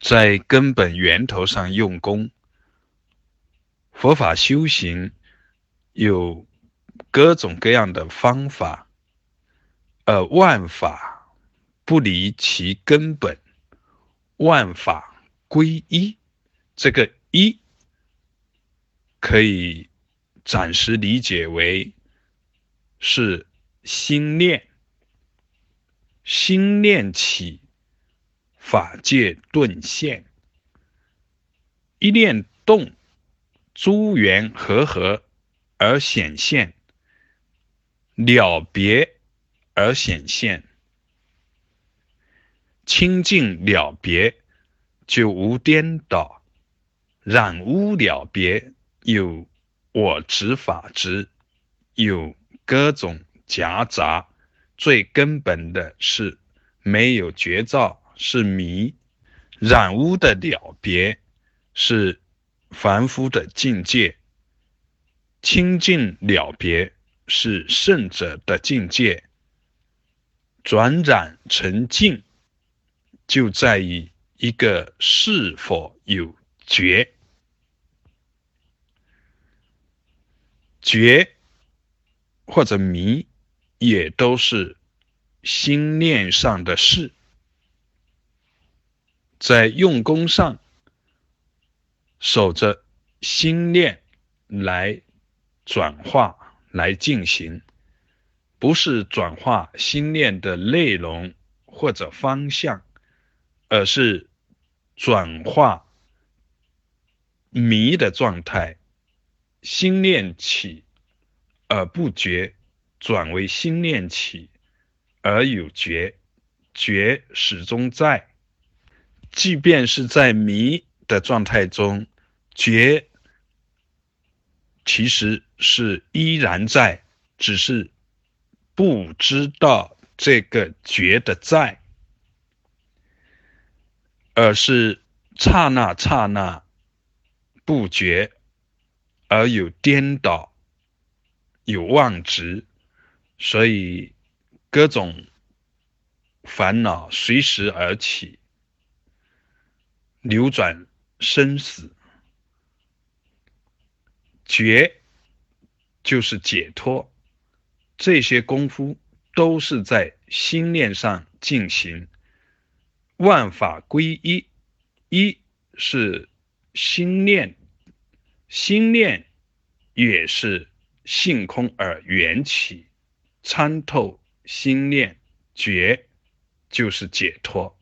在根本源头上用功。佛法修行有各种各样的方法，呃，万法不离其根本，万法归一。这个一可以暂时理解为是心念，心念起。法界顿现，一念动，诸缘和合而显现，了别而显现，清净了别就无颠倒，染污了别有我执法执，有各种夹杂，最根本的是没有绝招。是迷染污的了别，是凡夫的境界；清净了别是圣者的境界。转染成净，就在于一个是否有觉。觉或者迷，也都是心念上的事。在用功上，守着心念来转化来进行，不是转化心念的内容或者方向，而是转化迷的状态。心念起而不觉，转为心念起而有觉，觉始终在。即便是在迷的状态中，觉其实是依然在，只是不知道这个觉的在，而是刹那刹那不觉，而有颠倒，有妄执，所以各种烦恼随时而起。扭转生死，觉就是解脱。这些功夫都是在心念上进行。万法归一，一是心念，心念也是性空而缘起，参透心念，觉就是解脱。